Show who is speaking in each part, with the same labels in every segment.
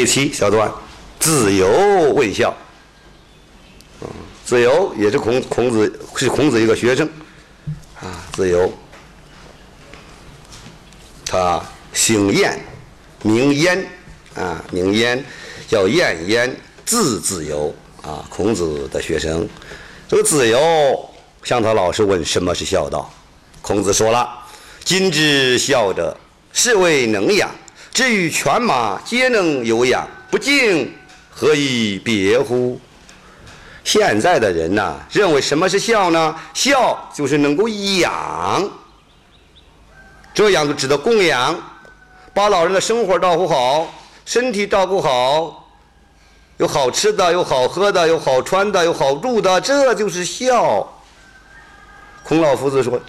Speaker 1: 第七小段，子游问孝。嗯，子游也是孔孔子是孔子一个学生，啊，子游，他姓晏，名晏，啊，名晏，叫晏晏，字子游，啊，孔子的学生。这个子游向他老师问什么是孝道，孔子说了：“今之孝者，是谓能养。至于犬马，皆能有养，不敬，何以别乎？”现在的人呐，认为什么是孝呢？孝就是能够养，这样就指的供养，把老人的生活照顾好，身体照顾好。有好吃的，有好喝的，有好穿的，有好住的，这就是孝。孔老夫子说：“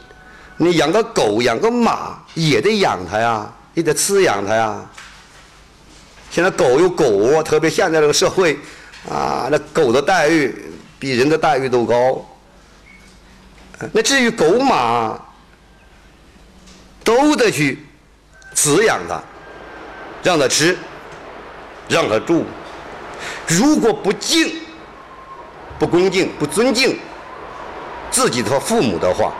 Speaker 1: 你养个狗，养个马，也得养它呀，也得饲养它呀。现在狗有狗窝，特别现在这个社会，啊，那狗的待遇比人的待遇都高。那至于狗马，都得去饲养它，让它吃，让它住。”如果不敬、不恭敬、不尊敬自己的父母的话，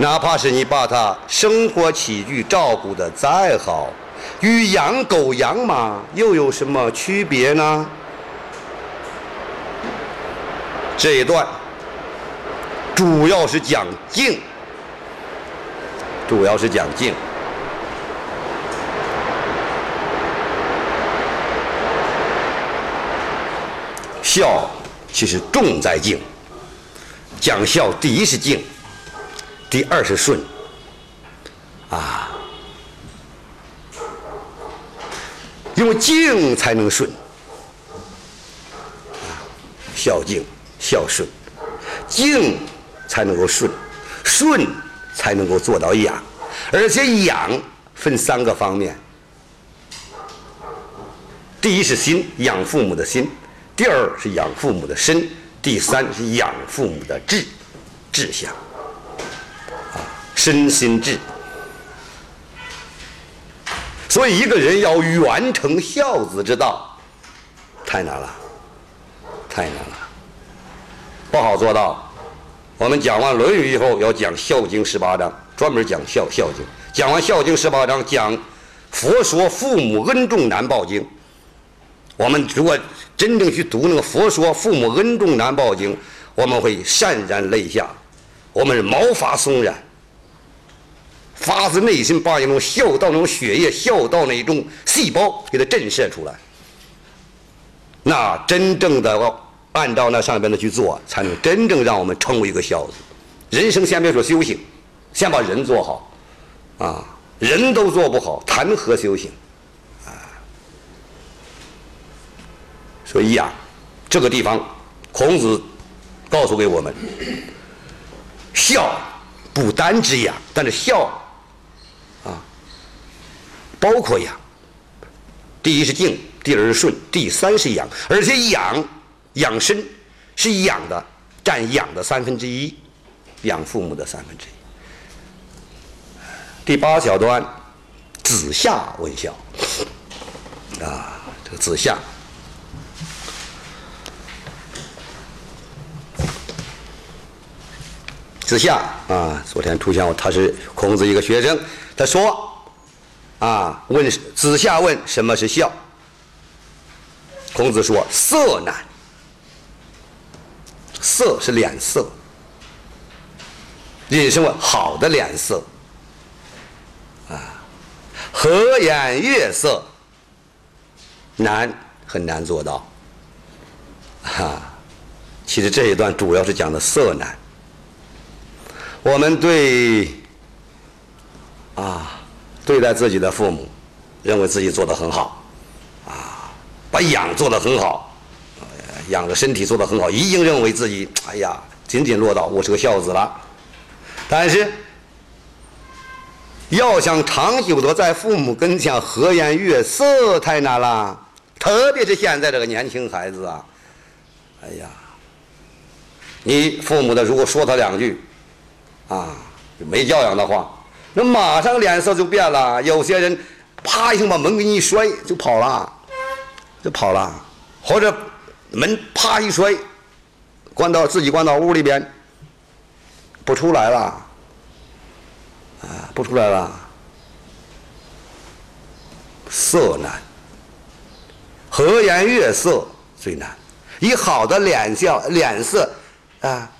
Speaker 1: 哪怕是你把他生活起居照顾的再好，与养狗养马又有什么区别呢？这一段主要是讲敬，主要是讲敬。孝其实重在敬，讲孝第一是敬，第二是顺，啊，因为敬才能顺，孝敬孝顺，敬才能够顺，顺才能够做到养，而且养分三个方面，第一是心，养父母的心。第二是养父母的身，第三是养父母的志，志向，身心志。所以一个人要完成孝子之道，太难了，太难了，不好做到。我们讲完《论语》以后，要讲《孝经》十八章，专门讲孝孝经。讲完《孝经》十八章，讲《佛说父母恩重难报经》。我们如果真正去读那个《佛说父母恩重难报经》，我们会潸然泪下，我们毛发悚然，发自内心把那种孝道那种血液、孝道那种细胞给它震慑出来。那真正的按照那上边的去做，才能真正让我们成为一个孝子。人生先别说修行，先把人做好，啊，人都做不好，谈何修行啊？所以呀，这个地方，孔子告诉给我们，孝不单指养，但是孝，包括养。第一是敬，第二是顺，第三是养，而且养养生是养的占养的三分之一，养父母的三分之一。第八小段，子夏问孝啊，这个子夏。子夏啊，昨天出现过，他是孔子一个学生。他说：“啊，问子夏问什么是孝？”孔子说：“色难。色是脸色，引申为好的脸色。啊，和颜悦色难，很难做到。哈，其实这一段主要是讲的色难。”我们对啊，对待自己的父母，认为自己做的很好，啊，把养做的很好，养的身体做的很好，已经认为自己哎呀，仅仅落到，我是个孝子了。但是，要想长久的在父母跟前和颜悦色，太难了。特别是现在这个年轻孩子啊，哎呀，你父母的如果说他两句。啊，没教养的话，那马上脸色就变了。有些人，啪一声把门给你一摔就跑了，就跑了，或者门啪一摔，关到自己关到屋里边，不出来了，啊，不出来了，色难，和颜悦色最难，以好的脸笑脸色啊，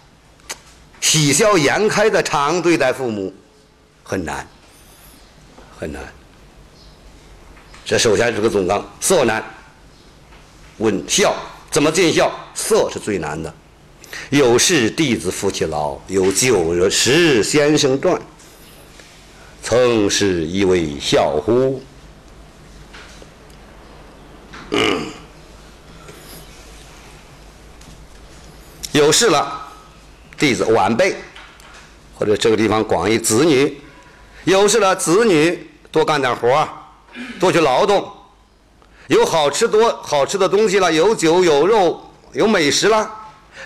Speaker 1: 喜笑颜开的常对待父母，很难，很难。这首先是个总纲，色难。问孝怎么尽孝？色是最难的。有事弟子夫妻劳，有九十先生传。曾是一位孝乎？有事了，弟子晚辈，或者这个地方广义子女，有事了，子女多干点活。多去劳动，有好吃多好吃的东西了，有酒有肉有美食了，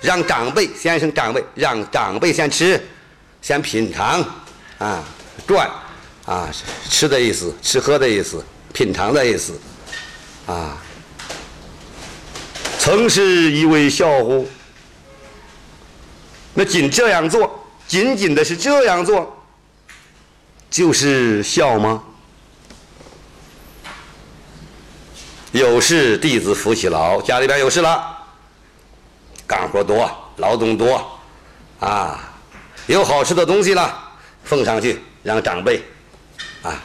Speaker 1: 让长辈先生长辈让长辈先吃，先品尝，啊，转，啊，吃的意思，吃喝的意思，品尝的意思，啊，曾是一位孝乎？那仅这样做，仅仅的是这样做，就是孝吗？有事弟子扶起劳，家里边有事了，干活多，劳动多，啊，有好吃的东西了，奉上去让长辈，啊，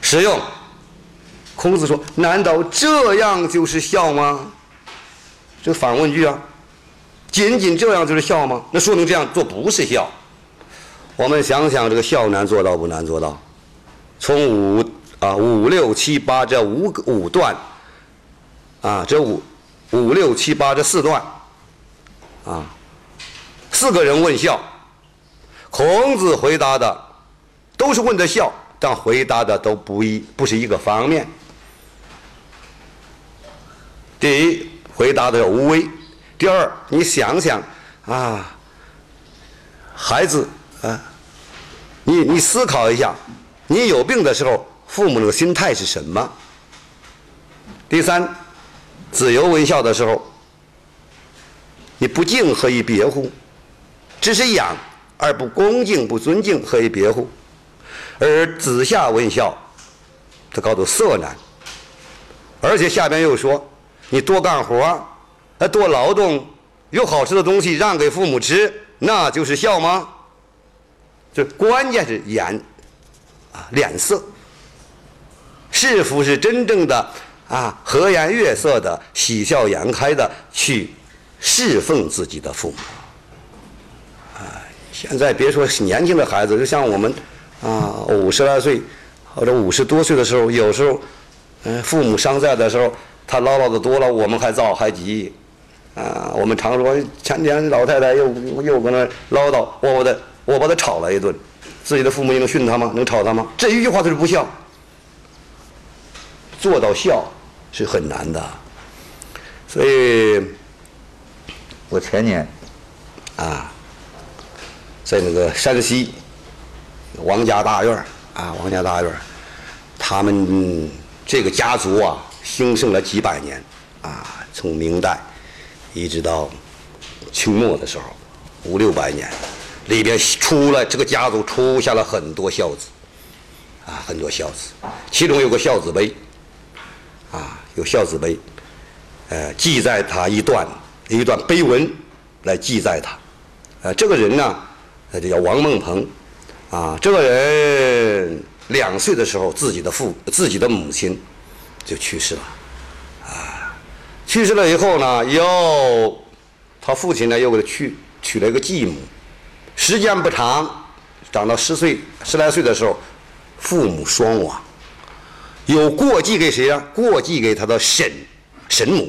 Speaker 1: 食用。孔子说：“难道这样就是孝吗？”这反问句啊，仅仅这样就是孝吗？那说明这样做不是孝。我们想想，这个孝难做到不难做到？从五啊五六七八这五个五段。啊，这五五六七八这四段，啊，四个人问孝，孔子回答的都是问的孝，但回答的都不一，不是一个方面。第一，回答的无为；第二，你想想啊，孩子啊，你你思考一下，你有病的时候，父母那个心态是什么？第三。子游问孝的时候，你不敬何以别乎？只是养而不恭敬不尊敬，何以别乎？而子夏问孝，他告诉色难，而且下边又说，你多干活儿，多劳动，有好吃的东西让给父母吃，那就是孝吗？这关键是眼啊，脸色，是否是真正的？啊，和颜悦色的、喜笑颜开的去侍奉自己的父母。啊，现在别说是年轻的孩子，就像我们啊，五十来岁或者五十多岁的时候，有时候，嗯，父母尚在的时候，他唠叨的多了，我们还躁还急。啊，我们常说前天老太太又又搁那唠叨，我的我把他吵了一顿，自己的父母能训他吗？能吵他吗？这一句话就是不孝，做到孝。是很难的，所以，我前年，啊，在那个山西王家大院啊，王家大院他们这个家族啊，兴盛了几百年，啊，从明代一直到清末的时候，五六百年，里边出了这个家族出现了很多孝子，啊，很多孝子，其中有个孝子碑。啊，有孝子碑，呃，记载他一段一段碑文，来记载他。呃，这个人呢，他就叫王孟鹏，啊，这个人两岁的时候，自己的父自己的母亲就去世了，啊，去世了以后呢，又他父亲呢又给他娶娶了一个继母，时间不长，长到十岁十来岁的时候，父母双亡。有过继给谁啊？过继给他的婶婶母，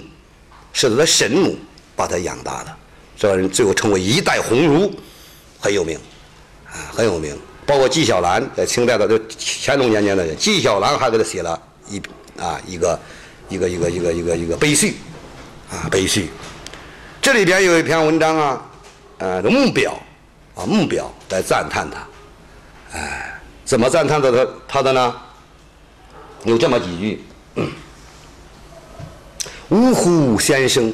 Speaker 1: 是他的婶母把他养大的。这人最后成为一代鸿儒，很有名，啊，很有名。包括纪晓岚，在清代的就乾隆年间的人，纪晓岚还给他写了一啊一个一个一个一个一个一个碑序，啊碑序。这里边有一篇文章啊，呃，目表啊目标来赞叹他，哎，怎么赞叹的他他的呢？有这么几句：呜呼先生，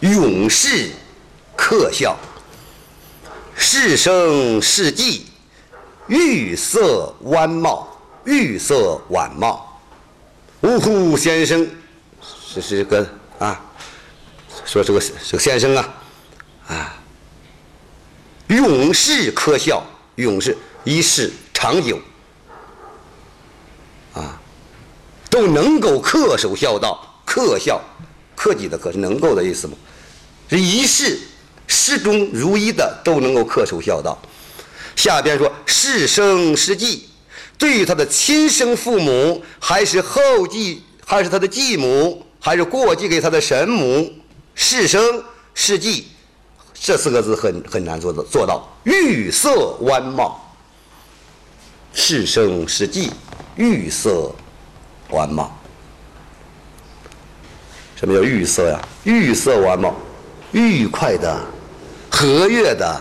Speaker 1: 永世可笑。世生世纪，玉色弯貌，玉色晚貌。呜呼先生，这是个啊，说这个这个先生，啊，永世可笑，永世一世长久。啊，都能够恪守孝道，恪孝，克己的可是能够的意思吗？这一世始终如一的都能够恪守孝道。下边说世生世继，对于他的亲生父母，还是后继，还是他的继母，还是过继给他的神母，世生世继，这四个字很很难做到做到。玉色弯貌，是生世继。玉色完貌，什么叫玉色呀？玉色完貌，愉快的、和悦的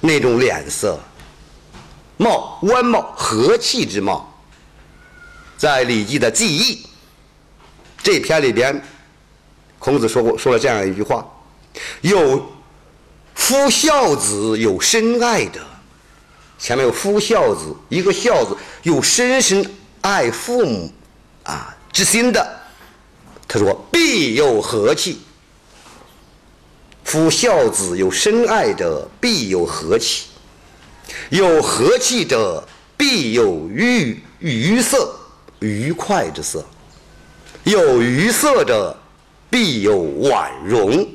Speaker 1: 那种脸色。貌弯貌，和气之貌。在《礼记》的记忆这篇里边，孔子说过说了这样一句话：有夫孝子，有深爱的。前面有夫孝子，一个孝子有深深爱父母啊之心的，他说必有和气。夫孝子有深爱者，必有和气；有和气者，必有愉愉色，愉快之色；有愉色者，必有婉容，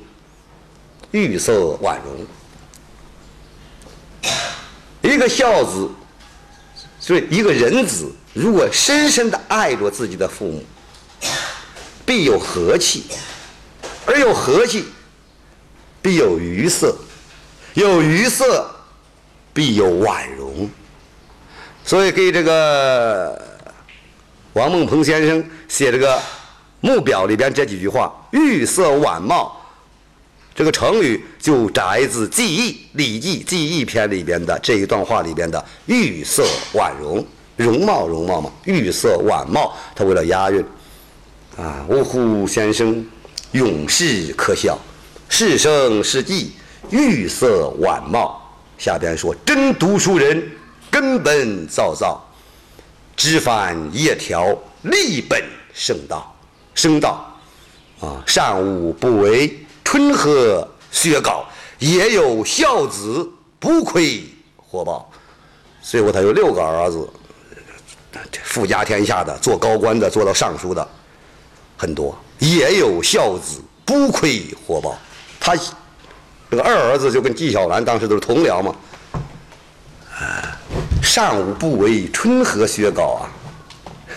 Speaker 1: 玉色婉容。一个孝子，所以一个人子，如果深深的爱着自己的父母，必有和气；而有和气，必有愉色；有愉色，必有婉容。所以给这个王孟鹏先生写这个目表里边这几句话：玉色婉貌。这个成语就摘自《记忆》《礼记·记忆篇》里边的这一段话里边的“玉色婉容”，容貌容貌嘛，玉色婉貌，他为了押韵，啊，呜呼先生，永世可笑，世生世纪，玉色婉貌。下边说真读书人，根本造造，枝繁叶条，立本圣道，生道，啊，善恶不为。春和学稿，也有孝子，不亏火爆。最后他有六个儿子，富家天下的，做高官的，做到尚书的，很多。也有孝子，不亏火爆。他这个二儿子就跟纪晓岚当时都是同僚嘛。啊，善无不为，春和薛高啊，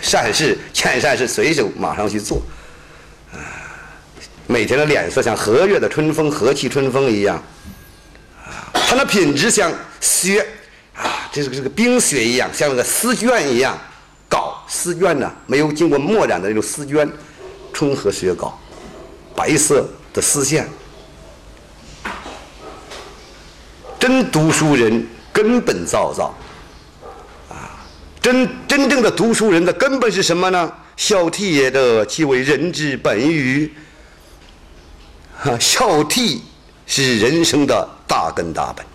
Speaker 1: 善事欠善事，随手马上去做。每天的脸色像和悦的春风，和气春风一样，啊，他那品质像雪，啊，这是个这个冰雪一样，像那个丝绢一样，稿丝绢呢，没有经过墨染的那种丝绢，春和雪稿，白色的丝线，真读书人根本造造，啊，真真正的读书人的根本是什么呢？孝悌也的，其为人之本与。孝悌是人生的大根大本，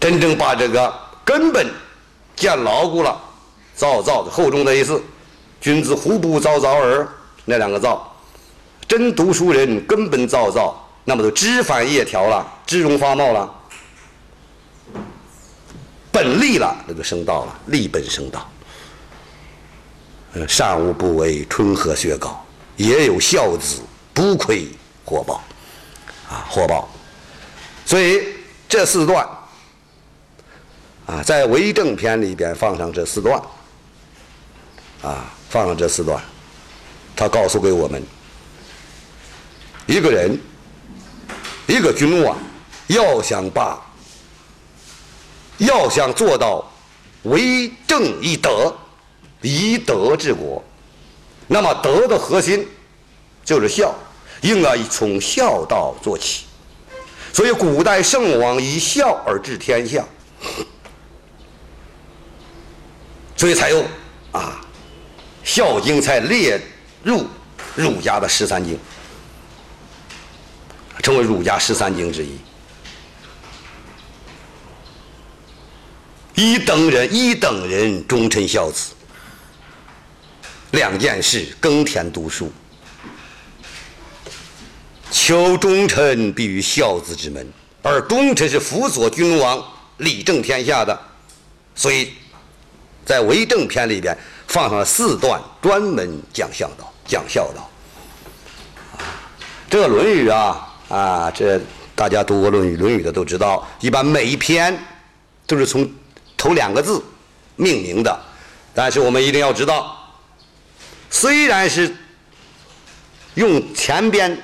Speaker 1: 真正把这个根本建牢固了，造造的厚重的意思。君子胡不造造耳？那两个造，真读书人根本造造，那么都枝繁叶条了，枝荣发茂了，本立了，那个生道了，立本生道。善无不为，春和学稿，也有孝子，不愧火爆，啊，火爆。所以这四段，啊，在为政篇里边放上这四段，啊，放上这四段，他告诉给我们，一个人，一个君王，要想把，要想做到为政以德。以德治国，那么德的核心就是孝，应该从孝道做起。所以古代圣王以孝而治天下，所以才有啊孝经才列入儒家的十三经，成为儒家十三经之一。一等人，一等人，忠臣孝子，两件事：耕田读书。求忠臣，必于孝子之门，而忠臣是辅佐君王、理政天下的，所以，在为政篇里边放上了四段，专门讲孝道，讲孝道。这个《论语》啊，啊，这大家读过《论语》《论语》的都知道，一般每一篇都是从头两个字命名的，但是我们一定要知道，虽然是用前边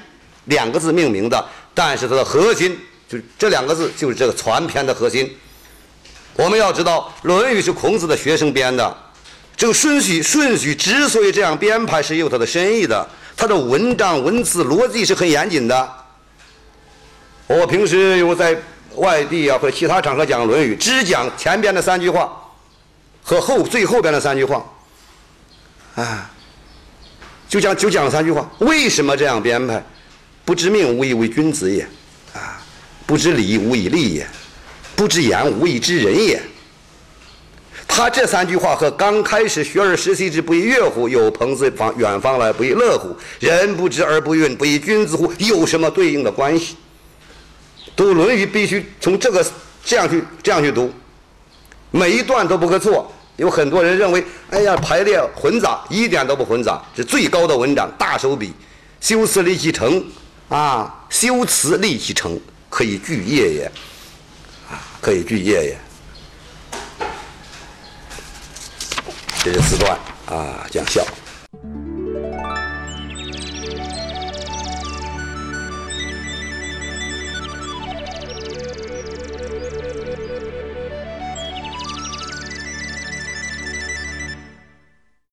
Speaker 1: 两个字命名的，但是它的核心就这两个字，就是这个全篇的核心。我们要知道，《论语》是孔子的学生编的，这个顺序顺序之所以这样编排，是有它的深意的。它的文章文字逻辑是很严谨的。我平时有在外地啊或者其他场合讲《论语》，只讲前边的三句话和后最后边的三句话，啊，就讲就讲三句话。为什么这样编排？不知命，无以为君子也；啊，不知礼，无以立也；不知言，无以知人也。他这三句话和刚开始“学而时习之，不亦乐乎？有朋自方远方来，不亦乐乎？人不知而不愠，不亦君子乎？”有什么对应的关系？读《论语》必须从这个这样去这样去读，每一段都不可错。有很多人认为，哎呀，排列混杂，一点都不混杂，是最高的文章，大手笔，修辞立其成，啊，修辞立其成，可以聚业也，啊，可以聚业也。这是四段啊，讲笑。